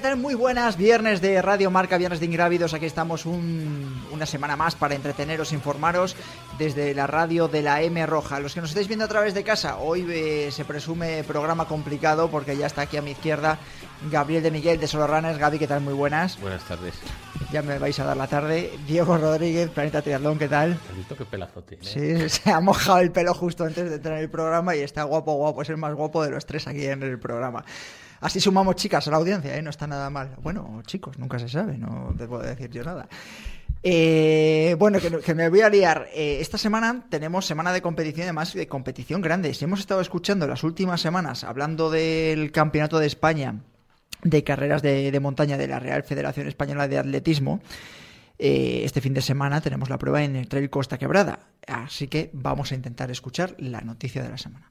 ¿Qué tal? Muy buenas, viernes de Radio Marca, viernes de Ingrávidos. Aquí estamos una semana más para entreteneros, informaros desde la radio de la M Roja. Los que nos estáis viendo a través de casa, hoy eh, se presume programa complicado porque ya está aquí a mi izquierda Gabriel de Miguel de Solo Runners. Gaby, ¿qué tal? Muy buenas. Buenas tardes. Ya me vais a dar la tarde. Diego Rodríguez, Planeta Triatlón, ¿qué tal? ¿Has visto qué pelazote? ¿eh? Sí, se ha mojado el pelo justo antes de entrar en el programa y está guapo, guapo. Es el más guapo de los tres aquí en el programa. Así sumamos chicas a la audiencia, ¿eh? no está nada mal. Bueno, chicos, nunca se sabe, no te puedo decir yo nada. Eh, bueno, que, me voy a liar. Eh, esta semana tenemos semana de competición, además de competición grande. Si hemos estado escuchando las últimas semanas hablando del Campeonato de España de carreras de, montaña de la Real Federación Española de Atletismo, este fin de semana tenemos la prueba en el Trail Costa Quebrada. Así que vamos a intentar escuchar la noticia de la semana.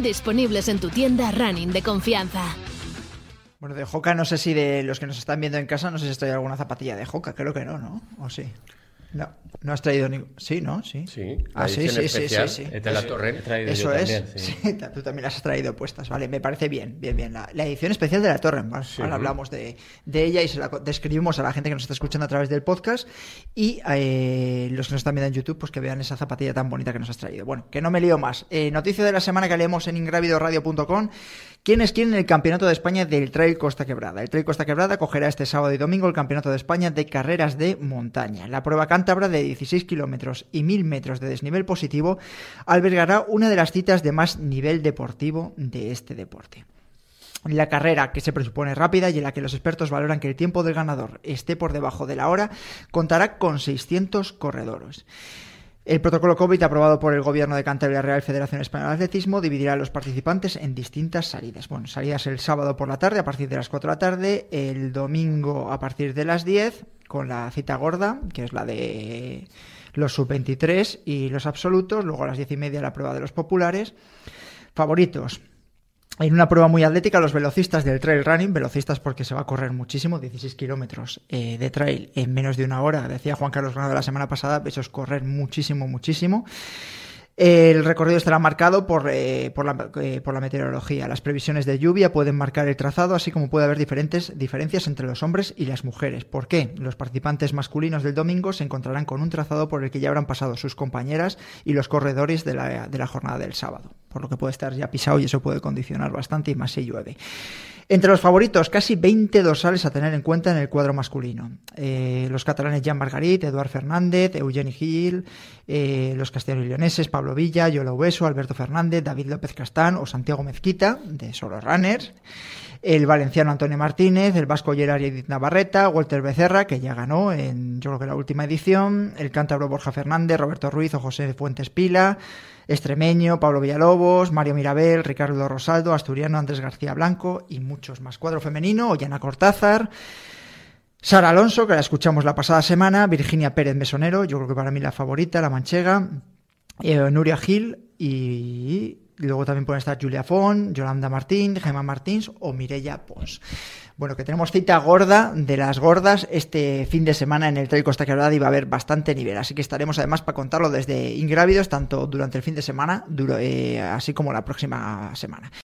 disponibles en tu tienda running de confianza. Bueno, de Joca no sé si de los que nos están viendo en casa, no sé si estoy alguna zapatilla de Joca, creo que no, ¿no? ¿O sí? No, no has traído ningún. Sí, ¿no? Sí. Sí. Ah, sí, sí, sí, sí, sí. De la Torre. He traído Eso yo es. También, sí. Sí, tú también las has traído puestas. Vale, me parece bien, bien, bien. La, la edición especial de la Torre. Sí. Ahora hablamos de, de ella y se la describimos a la gente que nos está escuchando a través del podcast. Y eh, los que nos están viendo en YouTube, pues que vean esa zapatilla tan bonita que nos has traído. Bueno, que no me lío más. Eh, noticia de la semana que leemos en ingravidoradio.com. ¿Quiénes quieren el Campeonato de España del Trail Costa Quebrada? El Trail Costa Quebrada cogerá este sábado y domingo el Campeonato de España de Carreras de Montaña. La prueba cántabra de 16 kilómetros y 1000 metros de desnivel positivo albergará una de las citas de más nivel deportivo de este deporte. La carrera, que se presupone rápida y en la que los expertos valoran que el tiempo del ganador esté por debajo de la hora, contará con 600 corredores. El protocolo COVID aprobado por el Gobierno de Cantabria Real Federación Española de Atletismo dividirá a los participantes en distintas salidas. Bueno, salidas el sábado por la tarde a partir de las 4 de la tarde, el domingo a partir de las 10 con la cita gorda, que es la de los sub-23 y los absolutos, luego a las 10 y media la prueba de los populares. Favoritos, en una prueba muy atlética, los velocistas del trail running, velocistas porque se va a correr muchísimo, 16 kilómetros eh, de trail en menos de una hora, decía Juan Carlos Granado la semana pasada, eso es correr muchísimo, muchísimo. El recorrido estará marcado por, eh, eh, por la meteorología. Las previsiones de lluvia pueden marcar el trazado, así como puede haber diferentes diferencias entre los hombres y las mujeres. ¿Por qué? Los participantes masculinos del domingo se encontrarán con un trazado por el que ya habrán pasado sus compañeras y los corredores de la jornada del sábado. Por lo que puede estar ya pisado y eso puede condicionar bastante y más si llueve. Entre los favoritos, casi 20 dorsales a tener en cuenta en el cuadro masculino. Eh, los catalanes Jean Margarit, Eduard Fernández, Eugeni Gil, eh, los castellanos leoneses, Pablo Pablo Villa, Yola Ubeso, Alberto Fernández, David López Castán o Santiago Mezquita, de Solo Runners el valenciano Antonio Martínez, el vasco Gerard Edith Navarreta, Walter Becerra, que ya ganó en yo creo que la última edición, el cántabro Borja Fernández, Roberto Ruiz o José Fuentes Pila, Extremeño, Pablo Villalobos, Mario Mirabel, Ricardo Rosaldo, Asturiano Andrés García Blanco y muchos más. Cuadro femenino, Ollana Cortázar, Sara Alonso, que la escuchamos la pasada semana, Virginia Pérez Mesonero, yo creo que para mí la favorita, la manchega, eh, Nuria Gil y luego también pueden estar Julia Font, Yolanda Martín, Gemma Martins o Mirella Pons. Bueno, que tenemos cita gorda de las gordas este fin de semana en el Trail Costa Quebrada y va a haber bastante nivel. Así que estaremos además para contarlo desde Ingrávidos, tanto durante el fin de semana, eh, así como la próxima semana.